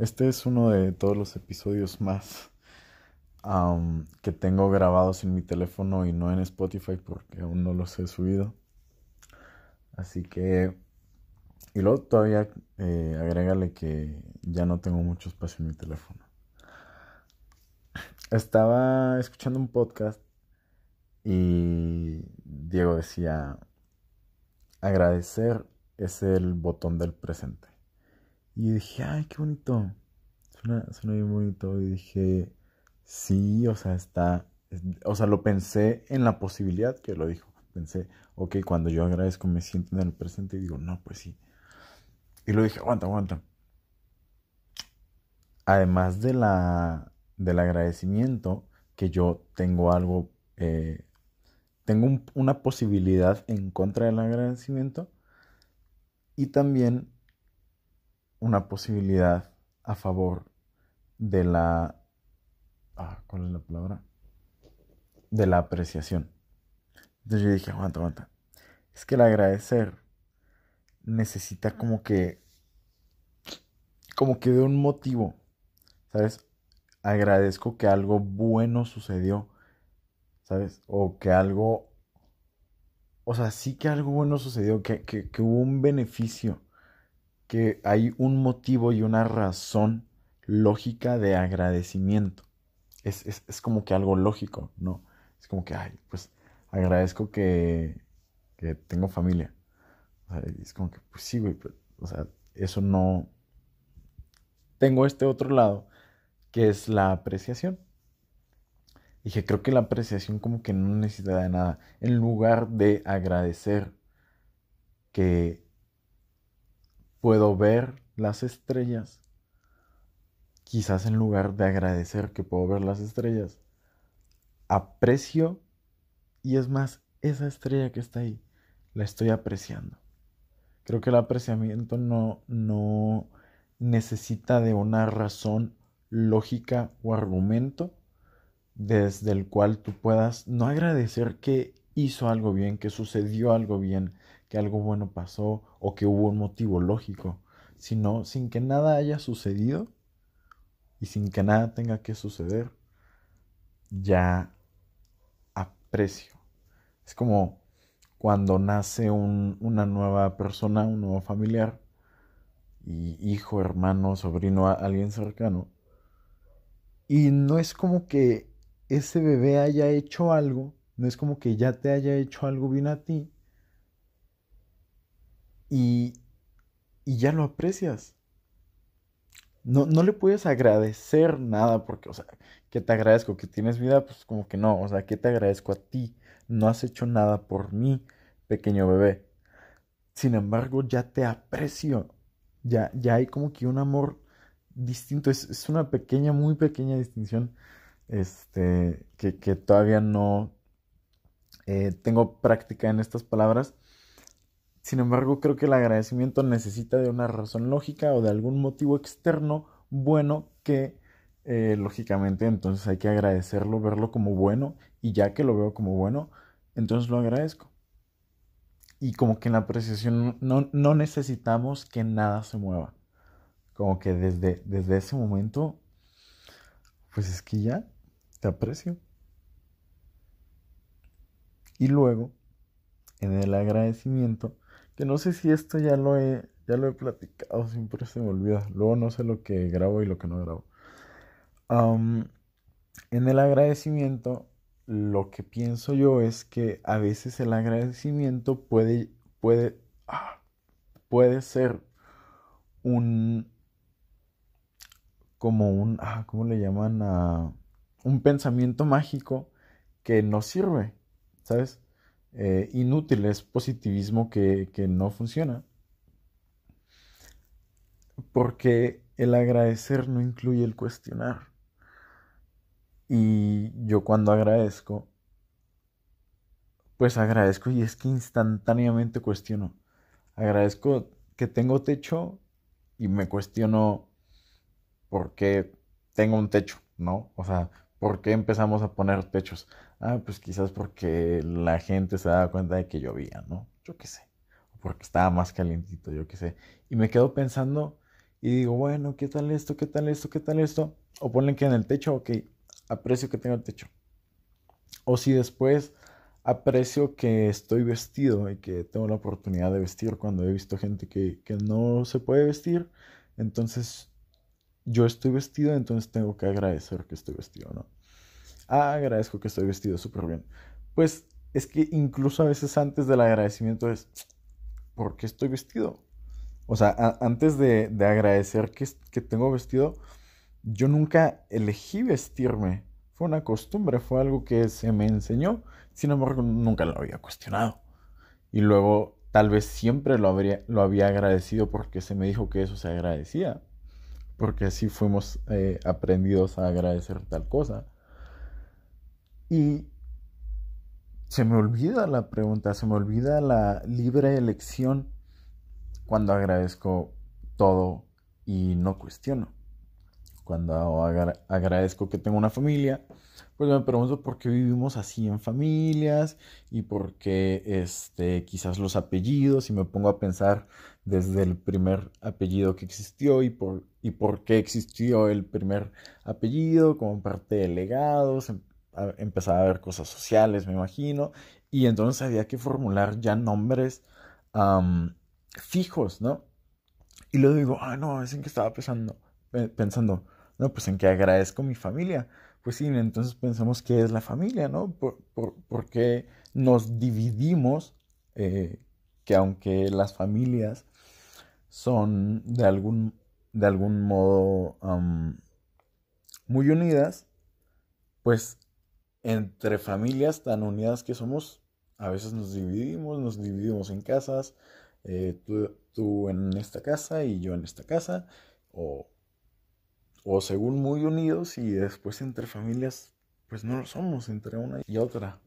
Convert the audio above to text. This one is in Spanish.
Este es uno de todos los episodios más que tengo grabados en mi teléfono y no en Spotify porque aún no los he subido. Así que... Y luego todavía eh, agrégale que ya no tengo mucho espacio en mi teléfono. Estaba escuchando un podcast y Diego decía, agradecer es el botón del presente. Y dije, ay, qué bonito. Suena, bien bonito. Y dije, sí, o sea, está. O sea, lo pensé en la posibilidad que lo dijo. Pensé, ok, cuando yo agradezco me siento en el presente y digo, no, pues sí. Y lo dije, aguanta, aguanta. Además de la, del agradecimiento, que yo tengo algo, eh, tengo una posibilidad en contra del agradecimiento y también una posibilidad a favor de la... Ah, ¿Cuál es la palabra? De la apreciación. Entonces yo dije, aguanta, aguanta. Es que el agradecer necesita como que... Como que de un motivo. ¿Sabes? Agradezco que algo bueno sucedió. ¿Sabes? O que algo... O sea, sí que algo bueno sucedió, que, que, que hubo un beneficio que hay un motivo y una razón lógica de agradecimiento. Es, como que algo lógico, ¿no? Es como que, ay, pues agradezco que, que tengo familia. es como que, pues sí, güey, pues, o sea, eso no... Tengo este otro lado, que es la apreciación. Dije, creo que la apreciación como que no necesita de nada. En lugar de agradecer que puedo ver las estrellas, quizás en lugar de agradecer que puedo ver las estrellas, aprecio y es más, esa estrella que está ahí, la estoy apreciando. Creo que el apreciamiento no, no necesita de una razón lógica o argumento desde el cual tú puedas no agradecer que hizo algo bien, que sucedió algo bien, que algo bueno pasó o que hubo un motivo lógico, sino sin que nada haya sucedido y sin que nada tenga que suceder, ya aprecio. Es como cuando nace una nueva persona, un nuevo familiar, hijo, hermano, sobrino, alguien cercano. Y no es como que ese bebé haya hecho algo, no es como que ya te haya hecho algo bien a ti, y, ya lo aprecias. No, no le puedes agradecer nada porque, o sea, que te agradezco que tienes vida, pues como que no, o sea, que te agradezco a ti, no has hecho nada por mí, pequeño bebé. Sin embargo, ya te aprecio, ya, ya hay como que un amor distinto, es, una pequeña, muy pequeña distinción, este, que, todavía no eh, tengo práctica en estas palabras, sin embargo, creo que el agradecimiento necesita de una razón lógica o de algún motivo externo bueno que, eh, lógicamente, entonces hay que agradecerlo, verlo como bueno y ya que lo veo como bueno, entonces lo agradezco. Y como que en la apreciación no, no necesitamos que nada se mueva. Como que desde, desde ese momento, pues es que ya te aprecio. Y luego, en el agradecimiento, que no sé si esto ya lo he, ya lo he platicado, siempre se me olvida. Luego no sé lo que grabo y lo que no grabo. en el agradecimiento, lo que pienso yo es que a veces el agradecimiento puede, puede, ah, puede ser un, como un, ah, ¿cómo le llaman? a un pensamiento mágico que no sirve, ¿sabes? Eh, inútil, es positivismo que, que no funciona. Porque el agradecer no incluye el cuestionar. Y yo cuando agradezco, pues agradezco y es que instantáneamente cuestiono. Agradezco que tengo techo y me cuestiono por qué tengo un techo, ¿no? O sea, ¿por qué empezamos a poner techos? Ah, pues quizás porque la gente se daba cuenta de que llovía, ¿no? Yo qué sé. O porque estaba más calientito, yo qué sé. Y me quedo pensando y digo, bueno, ¿qué tal esto? ¿Qué tal esto? ¿Qué tal esto? O ponen que en el techo, ok, aprecio que tenga el techo. O si después aprecio que estoy vestido y que tengo la oportunidad de vestir cuando he visto gente que, que no se puede vestir, entonces yo estoy vestido, entonces tengo que agradecer que estoy vestido, ¿no? Ah, agradezco que estoy vestido súper bien. Pues es que incluso a veces antes del agradecimiento es, ¿por qué estoy vestido? O sea, antes de, agradecer que, que tengo vestido, yo nunca elegí vestirme. Fue una costumbre, fue algo que se me enseñó. Sin embargo, nunca lo había cuestionado. Y luego, tal vez siempre lo, habría, lo había agradecido porque se me dijo que eso se agradecía. Porque así fuimos eh, aprendidos a agradecer tal cosa. Y se me olvida la pregunta, se me olvida la libre elección cuando agradezco todo y no cuestiono. Cuando agradezco que tengo una familia, pues me pregunto por qué vivimos así en familias y por qué este, quizás los apellidos y me pongo a pensar desde el primer apellido que existió y por, y por qué existió el primer apellido como parte de legados, em, empezaba a ver cosas sociales, me imagino, y entonces había que formular ya nombres fijos, ¿no? Y luego digo, ah, no, es en que estaba pensando, pensando, no, pues en que agradezco mi familia. Pues sí, entonces pensamos que es la familia, ¿no? Por, porque nos dividimos, eh, que aunque las familias son de algún, de algún modo muy unidas, pues entre familias tan unidas que somos, a veces nos dividimos, nos dividimos en casas, eh, tú, en esta casa y yo en esta casa, o, o según muy unidos y después entre familias, pues no lo somos entre una y otra.